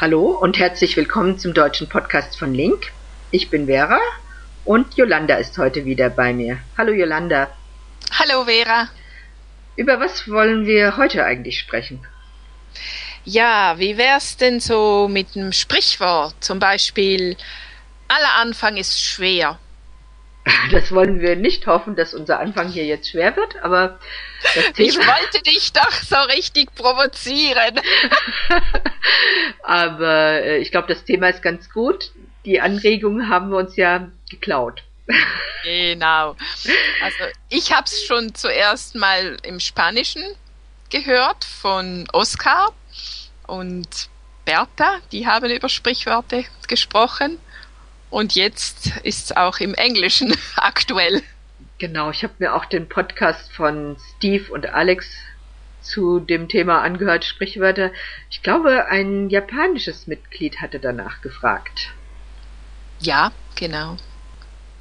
Hallo und herzlich willkommen zum deutschen Podcast von Link. Ich bin Vera und Yolanda ist heute wieder bei mir. Hallo Yolanda. Hallo Vera. Über was wollen wir heute eigentlich sprechen? Ja, wie wär's denn so mit einem Sprichwort? Zum Beispiel, aller Anfang ist schwer. Das wollen wir nicht hoffen, dass unser Anfang hier jetzt schwer wird, aber das Thema. Ich wollte dich doch so richtig provozieren. aber äh, ich glaube, das Thema ist ganz gut. Die Anregungen haben wir uns ja geklaut. Genau. Also ich habe es schon zuerst mal im Spanischen gehört von Oscar und Bertha, die haben über Sprichworte gesprochen. Und jetzt ist es auch im Englischen aktuell. Genau, ich habe mir auch den Podcast von Steve und Alex zu dem Thema angehört, Sprichwörter. Ich glaube, ein japanisches Mitglied hatte danach gefragt. Ja, genau.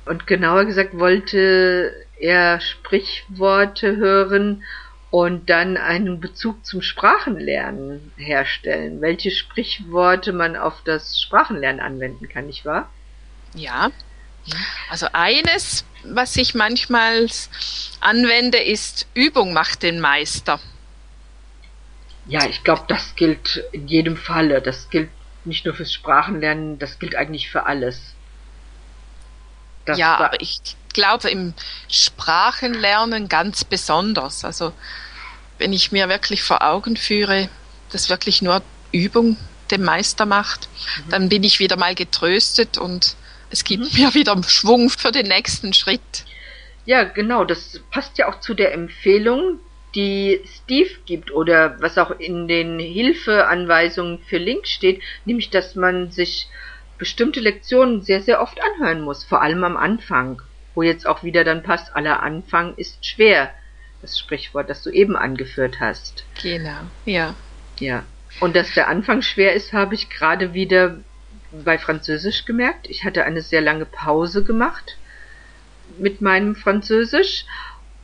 Und genauer gesagt wollte er Sprichworte hören und dann einen Bezug zum Sprachenlernen herstellen. Welche Sprichworte man auf das Sprachenlernen anwenden kann, nicht wahr? Ja. Also eines, was ich manchmal anwende, ist Übung macht den Meister. Ja, ich glaube, das gilt in jedem Falle. Das gilt nicht nur fürs Sprachenlernen, das gilt eigentlich für alles. Das ja, aber ich glaube im Sprachenlernen ganz besonders. Also wenn ich mir wirklich vor Augen führe, dass wirklich nur Übung den Meister macht, mhm. dann bin ich wieder mal getröstet und es gibt mir wieder Schwung für den nächsten Schritt. Ja, genau, das passt ja auch zu der Empfehlung, die Steve gibt oder was auch in den Hilfeanweisungen für Link steht, nämlich dass man sich bestimmte Lektionen sehr, sehr oft anhören muss, vor allem am Anfang, wo jetzt auch wieder dann passt, aller Anfang ist schwer, das Sprichwort, das du eben angeführt hast. Genau, ja. Ja. Und dass der Anfang schwer ist, habe ich gerade wieder bei Französisch gemerkt. Ich hatte eine sehr lange Pause gemacht mit meinem Französisch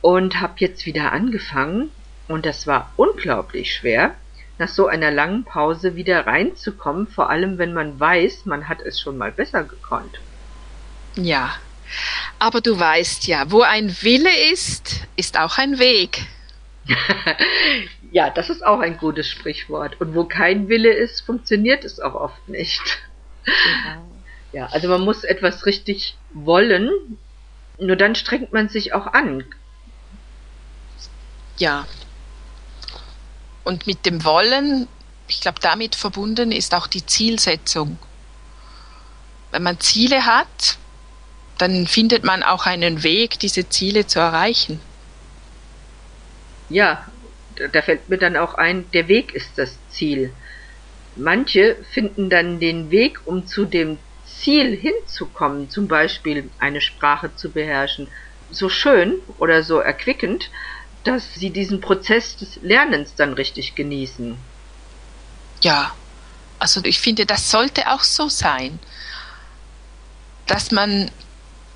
und habe jetzt wieder angefangen und das war unglaublich schwer, nach so einer langen Pause wieder reinzukommen, vor allem wenn man weiß, man hat es schon mal besser gekonnt. Ja, aber du weißt ja, wo ein Wille ist, ist auch ein Weg. ja, das ist auch ein gutes Sprichwort. Und wo kein Wille ist, funktioniert es auch oft nicht. Genau. Ja, also man muss etwas richtig wollen, nur dann strengt man sich auch an. Ja. Und mit dem Wollen, ich glaube, damit verbunden ist auch die Zielsetzung. Wenn man Ziele hat, dann findet man auch einen Weg, diese Ziele zu erreichen. Ja, da fällt mir dann auch ein, der Weg ist das Ziel. Manche finden dann den Weg, um zu dem Ziel hinzukommen, zum Beispiel eine Sprache zu beherrschen, so schön oder so erquickend, dass sie diesen Prozess des Lernens dann richtig genießen. Ja, also ich finde, das sollte auch so sein, dass man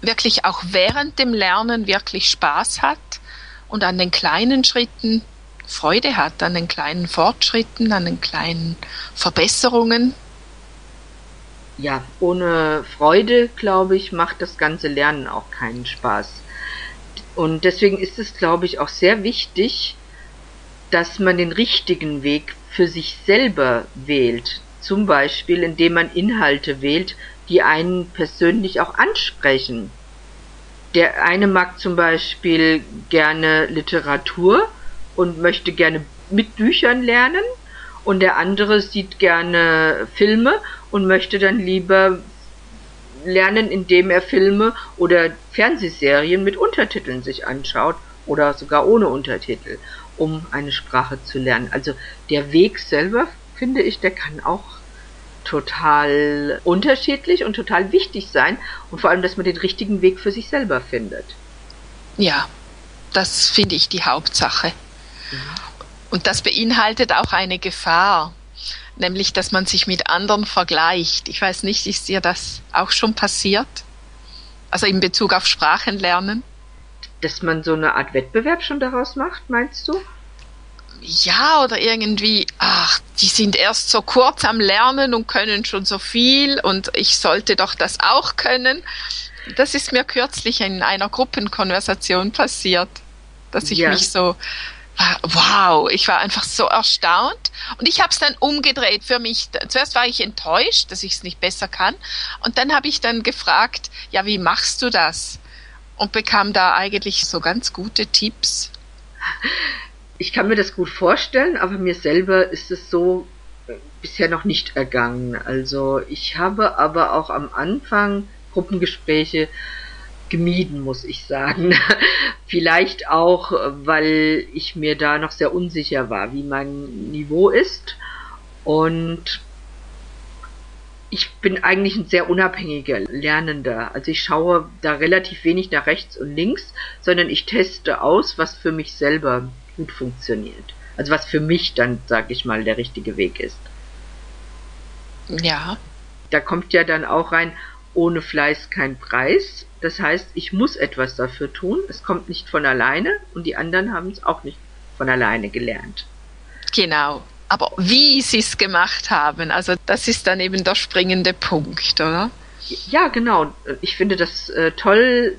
wirklich auch während dem Lernen wirklich Spaß hat und an den kleinen Schritten Freude hat, an den kleinen Fortschritten, an den kleinen Verbesserungen. Ja, ohne Freude, glaube ich, macht das ganze Lernen auch keinen Spaß. Und deswegen ist es, glaube ich, auch sehr wichtig, dass man den richtigen Weg für sich selber wählt. Zum Beispiel, indem man Inhalte wählt, die einen persönlich auch ansprechen. Der eine mag zum Beispiel gerne Literatur und möchte gerne mit Büchern lernen und der andere sieht gerne Filme und möchte dann lieber lernen, indem er Filme oder Fernsehserien mit Untertiteln sich anschaut oder sogar ohne Untertitel, um eine Sprache zu lernen. Also der Weg selber, finde ich, der kann auch total unterschiedlich und total wichtig sein und vor allem, dass man den richtigen Weg für sich selber findet. Ja, das finde ich die Hauptsache. Und das beinhaltet auch eine Gefahr, nämlich dass man sich mit anderen vergleicht. Ich weiß nicht, ist dir das auch schon passiert? Also in Bezug auf Sprachenlernen? Dass man so eine Art Wettbewerb schon daraus macht, meinst du? ja, oder irgendwie, ach, die sind erst so kurz am Lernen und können schon so viel und ich sollte doch das auch können. Das ist mir kürzlich in einer Gruppenkonversation passiert, dass ich ja. mich so, wow, ich war einfach so erstaunt und ich habe es dann umgedreht für mich. Zuerst war ich enttäuscht, dass ich es nicht besser kann und dann habe ich dann gefragt, ja, wie machst du das? Und bekam da eigentlich so ganz gute Tipps. Ich kann mir das gut vorstellen, aber mir selber ist es so äh, bisher noch nicht ergangen. Also ich habe aber auch am Anfang Gruppengespräche gemieden, muss ich sagen. Vielleicht auch, weil ich mir da noch sehr unsicher war, wie mein Niveau ist. Und ich bin eigentlich ein sehr unabhängiger Lernender. Also ich schaue da relativ wenig nach rechts und links, sondern ich teste aus, was für mich selber gut funktioniert. Also was für mich dann, sag ich mal, der richtige Weg ist. Ja. Da kommt ja dann auch rein, ohne Fleiß kein Preis. Das heißt, ich muss etwas dafür tun. Es kommt nicht von alleine und die anderen haben es auch nicht von alleine gelernt. Genau. Aber wie sie es gemacht haben, also das ist dann eben der springende Punkt, oder? Ja, genau. Ich finde das äh, toll,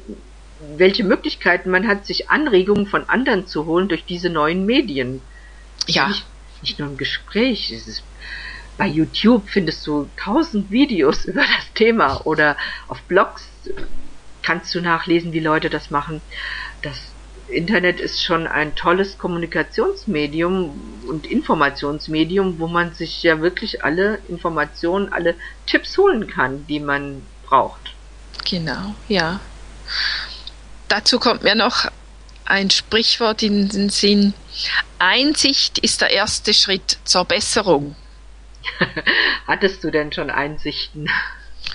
welche Möglichkeiten man hat, sich Anregungen von anderen zu holen durch diese neuen Medien. Ja. Nicht, nicht nur im Gespräch, es ist bei YouTube findest du tausend Videos über das Thema oder auf Blogs kannst du nachlesen, wie Leute das machen. Das Internet ist schon ein tolles Kommunikationsmedium und Informationsmedium, wo man sich ja wirklich alle Informationen, alle Tipps holen kann, die man braucht. Genau, ja. Dazu kommt mir noch ein Sprichwort in den Sinn. Einsicht ist der erste Schritt zur Besserung. Hattest du denn schon Einsichten?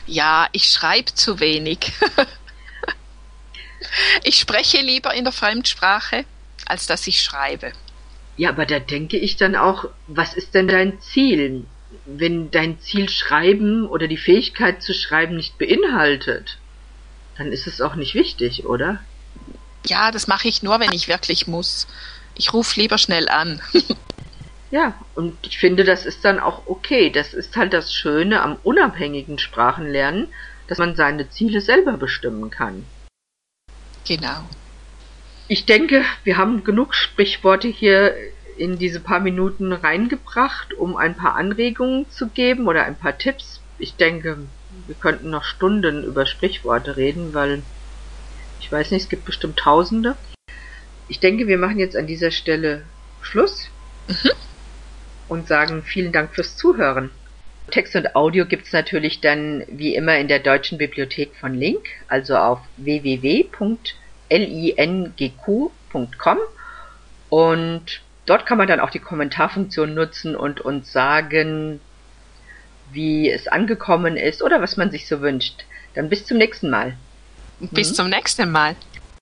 Ja, ich schreibe zu wenig. ich spreche lieber in der Fremdsprache, als dass ich schreibe. Ja, aber da denke ich dann auch, was ist denn dein Ziel? Wenn dein Ziel Schreiben oder die Fähigkeit zu schreiben nicht beinhaltet, dann ist es auch nicht wichtig, oder? Ja, das mache ich nur, wenn ich wirklich muss. Ich rufe lieber schnell an. Ja, und ich finde, das ist dann auch okay. Das ist halt das Schöne am unabhängigen Sprachenlernen, dass man seine Ziele selber bestimmen kann. Genau. Ich denke, wir haben genug Sprichworte hier in diese paar Minuten reingebracht, um ein paar Anregungen zu geben oder ein paar Tipps. Ich denke, wir könnten noch Stunden über Sprichworte reden, weil ich weiß nicht, es gibt bestimmt Tausende. Ich denke, wir machen jetzt an dieser Stelle Schluss. Mhm und sagen vielen Dank fürs Zuhören. Text und Audio gibt's natürlich dann wie immer in der Deutschen Bibliothek von Link, also auf www.lingq.com und dort kann man dann auch die Kommentarfunktion nutzen und uns sagen, wie es angekommen ist oder was man sich so wünscht. Dann bis zum nächsten Mal. Bis mhm. zum nächsten Mal.